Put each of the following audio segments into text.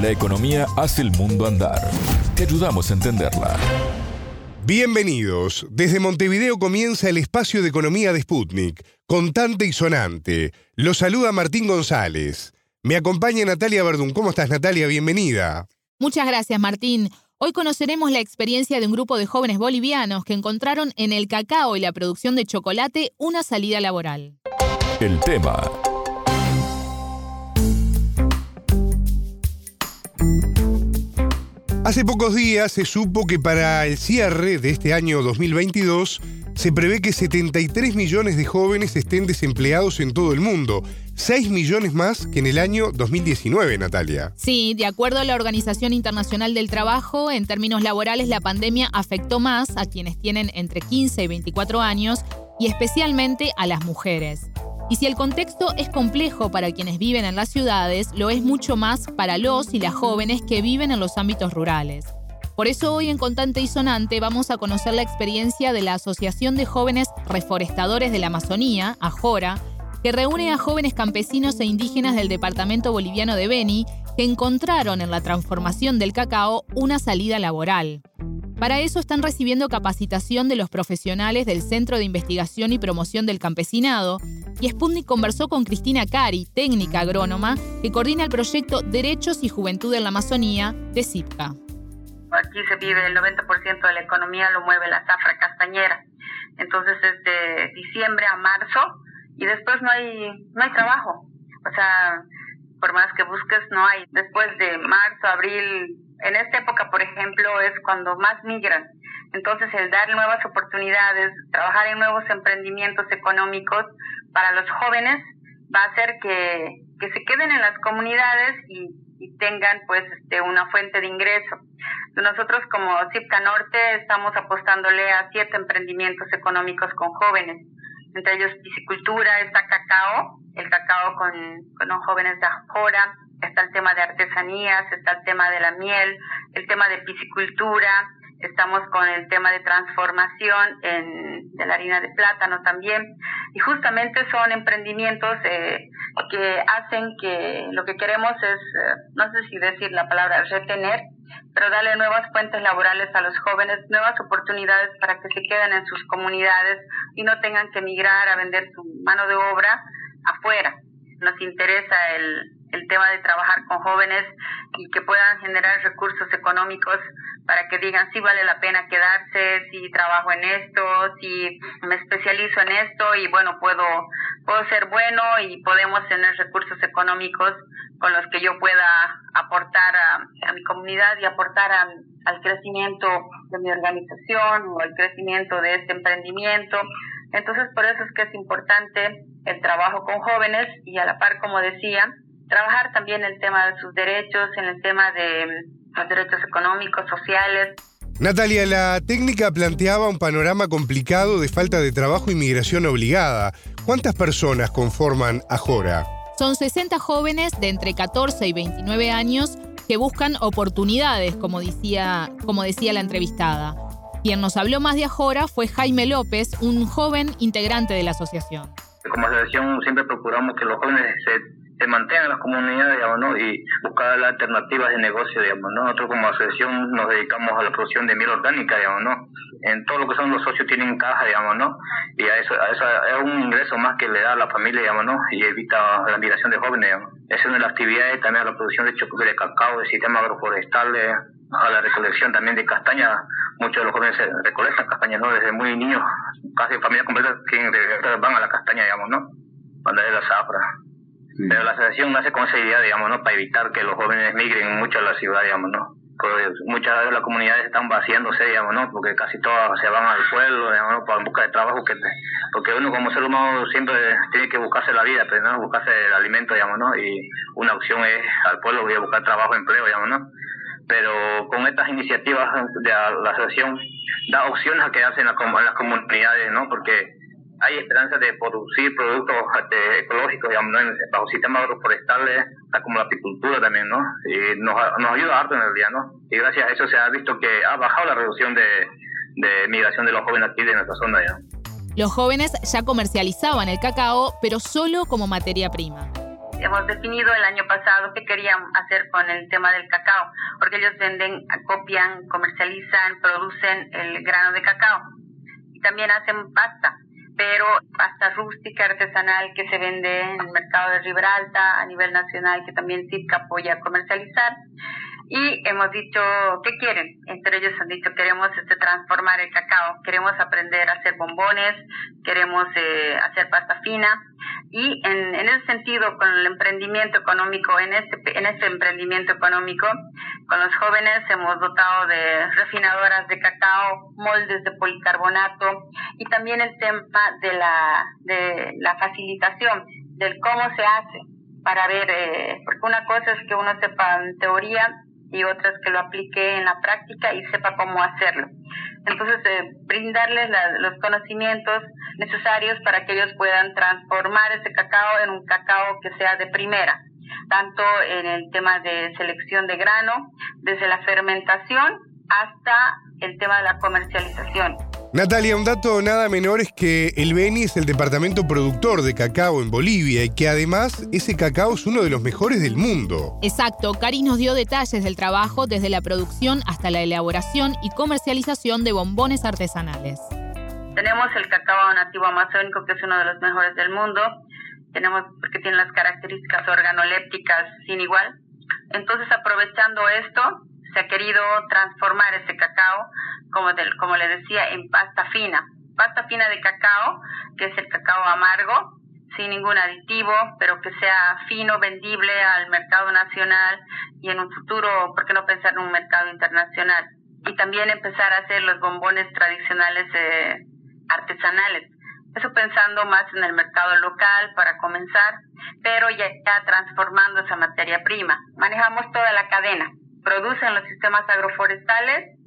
La economía hace el mundo andar. Te ayudamos a entenderla. Bienvenidos. Desde Montevideo comienza el espacio de economía de Sputnik, contante y sonante. Los saluda Martín González. Me acompaña Natalia Verdún. ¿Cómo estás, Natalia? Bienvenida. Muchas gracias, Martín. Hoy conoceremos la experiencia de un grupo de jóvenes bolivianos que encontraron en el cacao y la producción de chocolate una salida laboral. El tema Hace pocos días se supo que para el cierre de este año 2022 se prevé que 73 millones de jóvenes estén desempleados en todo el mundo, 6 millones más que en el año 2019, Natalia. Sí, de acuerdo a la Organización Internacional del Trabajo, en términos laborales la pandemia afectó más a quienes tienen entre 15 y 24 años y especialmente a las mujeres. Y si el contexto es complejo para quienes viven en las ciudades, lo es mucho más para los y las jóvenes que viven en los ámbitos rurales. Por eso hoy en Contante y Sonante vamos a conocer la experiencia de la Asociación de Jóvenes Reforestadores de la Amazonía, AJORA, que reúne a jóvenes campesinos e indígenas del departamento boliviano de Beni que encontraron en la transformación del cacao una salida laboral. Para eso están recibiendo capacitación de los profesionales del Centro de Investigación y Promoción del Campesinado, y Sputnik conversó con Cristina Cari, técnica agrónoma, que coordina el proyecto Derechos y Juventud en la Amazonía de CIPCA. Aquí se vive el 90% de la economía, lo mueve la zafra castañera. Entonces es de diciembre a marzo y después no hay, no hay trabajo. O sea, por más que busques, no hay. Después de marzo, abril, en esta época, por ejemplo, es cuando más migran. Entonces, el dar nuevas oportunidades, trabajar en nuevos emprendimientos económicos para los jóvenes va a hacer que, que se queden en las comunidades y, tengan pues este, una fuente de ingreso. Nosotros como CIPCA Norte estamos apostándole a siete emprendimientos económicos con jóvenes, entre ellos piscicultura, está cacao, el cacao con, con los jóvenes de Ajora, está el tema de artesanías, está el tema de la miel, el tema de piscicultura, estamos con el tema de transformación en, de la harina de plátano también, y justamente son emprendimientos eh, que hacen que lo que queremos es, eh, no sé si decir la palabra retener, pero darle nuevas fuentes laborales a los jóvenes, nuevas oportunidades para que se queden en sus comunidades y no tengan que emigrar a vender su mano de obra afuera. Nos interesa el, el tema de trabajar con jóvenes y que puedan generar recursos económicos para que digan si vale la pena quedarse, si trabajo en esto, si me especializo en esto y bueno, puedo, puedo ser bueno y podemos tener recursos económicos con los que yo pueda aportar a, mi comunidad y aportar al crecimiento de mi organización o al crecimiento de este emprendimiento. Entonces, por eso es que es importante el trabajo con jóvenes y a la par, como decía, trabajar también el tema de sus derechos, en el tema de mm, los derechos económicos, sociales. Natalia, la técnica planteaba un panorama complicado de falta de trabajo y migración obligada. ¿Cuántas personas conforman Ajora? Son 60 jóvenes de entre 14 y 29 años que buscan oportunidades, como decía, como decía la entrevistada. Quien nos habló más de Ajora fue Jaime López, un joven integrante de la asociación. Como asociación siempre procuramos que los jóvenes se se mantengan en las comunidades, digamos, ¿no? Y buscar alternativas de negocio, digamos, ¿no? Nosotros como asociación nos dedicamos a la producción de miel orgánica, digamos, ¿no? En todo lo que son los socios tienen caja, digamos, ¿no? Y a eso, a eso es un ingreso más que le da a la familia, digamos, ¿no? Y evita la migración de jóvenes, digamos. Es una de las actividades también a la producción de chocolate de cacao, de sistemas agroforestales, a la recolección también de castaña. Muchos de los jóvenes recolectan castañas, ¿no? Desde muy niños, casi familias completas van a la castaña, digamos, ¿no? Cuando es la zafra. Pero la asociación nace con esa idea, digamos, ¿no? Para evitar que los jóvenes migren mucho a la ciudad, digamos, ¿no? Porque muchas de las comunidades están vaciándose, digamos, ¿no? Porque casi todas se van al pueblo, digamos, ¿no? Para buscar trabajo, que, porque uno como ser humano siempre tiene que buscarse la vida, pero no buscarse el alimento, digamos, ¿no? Y una opción es al pueblo buscar trabajo, empleo, digamos, ¿no? Pero con estas iniciativas de la asociación da opciones a quedarse en, la, en las comunidades, ¿no? Porque hay esperanza de producir productos este, ecológicos, digamos, bajo sistemas agroforestales, como la apicultura también, ¿no? Y nos, nos ayuda harto en el día, ¿no? Y gracias a eso se ha visto que ha bajado la reducción de, de migración de los jóvenes aquí de nuestra zona ya. Los jóvenes ya comercializaban el cacao, pero solo como materia prima. hemos definido el año pasado qué querían hacer con el tema del cacao, porque ellos venden, copian, comercializan, producen el grano de cacao y también hacen pasta, pero pasta rústica artesanal que se vende en el mercado de Riberalta a nivel nacional, que también TIPCA apoya a comercializar. Y hemos dicho qué quieren. Entre ellos han dicho queremos este, transformar el cacao, queremos aprender a hacer bombones, queremos eh, hacer pasta fina y en, en ese sentido con el emprendimiento económico, en este, en este emprendimiento económico, con los jóvenes hemos dotado de refinadoras de cacao, moldes de policarbonato y también el tema de la, de la facilitación del cómo se hace para ver, eh, porque una cosa es que uno sepa en teoría y otras que lo aplique en la práctica y sepa cómo hacerlo. Entonces, eh, brindarles los conocimientos necesarios para que ellos puedan transformar ese cacao en un cacao que sea de primera, tanto en el tema de selección de grano, desde la fermentación hasta el tema de la comercialización. Natalia, un dato nada menor es que el Beni es el departamento productor de cacao en Bolivia y que además ese cacao es uno de los mejores del mundo. Exacto, Cari nos dio detalles del trabajo desde la producción hasta la elaboración y comercialización de bombones artesanales. Tenemos el cacao nativo amazónico que es uno de los mejores del mundo, tenemos porque tiene las características organolépticas sin igual. Entonces, aprovechando esto, se ha querido transformar ese cacao como, como le decía, en pasta fina. Pasta fina de cacao, que es el cacao amargo, sin ningún aditivo, pero que sea fino, vendible al mercado nacional y en un futuro, ¿por qué no pensar en un mercado internacional? Y también empezar a hacer los bombones tradicionales eh, artesanales. Eso pensando más en el mercado local para comenzar, pero ya transformando esa materia prima. Manejamos toda la cadena. Producen los sistemas agroforestales,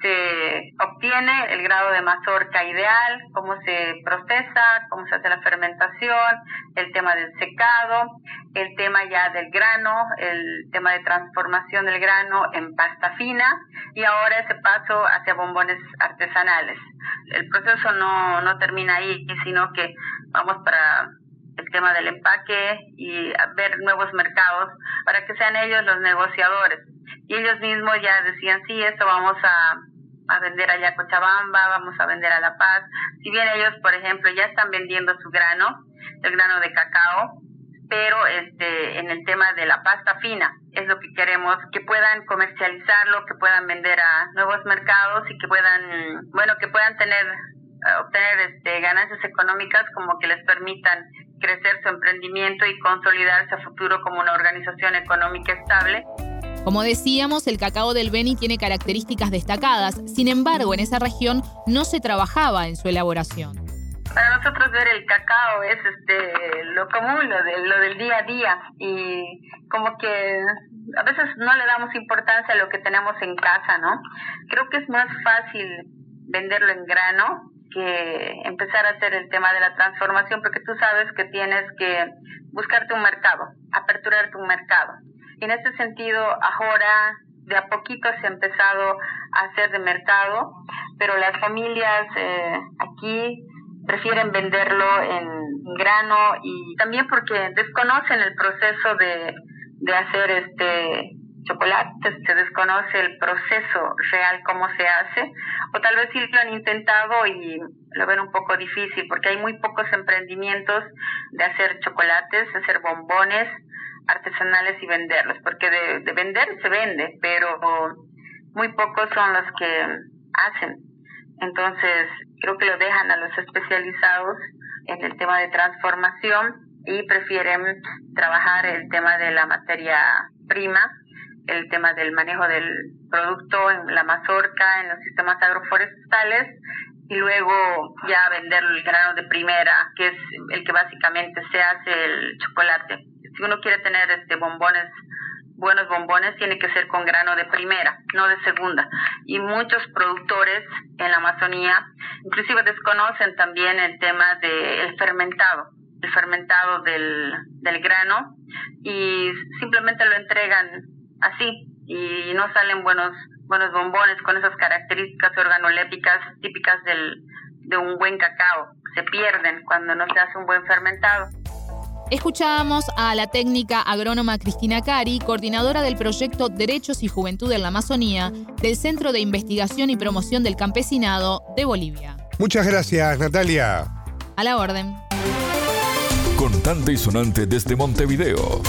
se obtiene el grado de mazorca ideal, cómo se procesa, cómo se hace la fermentación, el tema del secado, el tema ya del grano, el tema de transformación del grano en pasta fina y ahora ese paso hacia bombones artesanales. El proceso no, no termina ahí, sino que vamos para el tema del empaque y ver nuevos mercados para que sean ellos los negociadores y ellos mismos ya decían, sí, esto vamos a, a vender allá a Cochabamba, vamos a vender a La Paz. Si bien ellos, por ejemplo, ya están vendiendo su grano, el grano de cacao, pero este en el tema de la pasta fina es lo que queremos que puedan comercializarlo que puedan vender a nuevos mercados y que puedan bueno que puedan tener eh, obtener este ganancias económicas como que les permitan crecer su emprendimiento y consolidarse a futuro como una organización económica estable como decíamos, el cacao del Beni tiene características destacadas, sin embargo, en esa región no se trabajaba en su elaboración. Para nosotros ver el cacao es este lo común, lo, de, lo del día a día y como que a veces no le damos importancia a lo que tenemos en casa, ¿no? Creo que es más fácil venderlo en grano que empezar a hacer el tema de la transformación porque tú sabes que tienes que buscarte un mercado, aperturarte un mercado. En ese sentido, ahora de a poquito se ha empezado a hacer de mercado, pero las familias eh, aquí prefieren venderlo en grano y también porque desconocen el proceso de, de hacer este chocolate, se desconoce el proceso real, cómo se hace, o tal vez sí lo han intentado y lo ven un poco difícil, porque hay muy pocos emprendimientos de hacer chocolates, hacer bombones, artesanales y venderlos, porque de, de vender se vende, pero muy pocos son los que hacen. Entonces, creo que lo dejan a los especializados en el tema de transformación y prefieren trabajar el tema de la materia prima, el tema del manejo del producto en la mazorca, en los sistemas agroforestales y luego ya vender el grano de primera, que es el que básicamente se hace el chocolate si uno quiere tener este bombones buenos bombones tiene que ser con grano de primera, no de segunda. Y muchos productores en la Amazonía inclusive desconocen también el tema del fermentado, el fermentado del, del grano y simplemente lo entregan así y no salen buenos buenos bombones con esas características organolépticas típicas del, de un buen cacao. Se pierden cuando no se hace un buen fermentado. Escuchábamos a la técnica agrónoma Cristina Cari, coordinadora del proyecto Derechos y Juventud en la Amazonía del Centro de Investigación y Promoción del Campesinado de Bolivia. Muchas gracias, Natalia. A la orden. Contante y sonante desde Montevideo.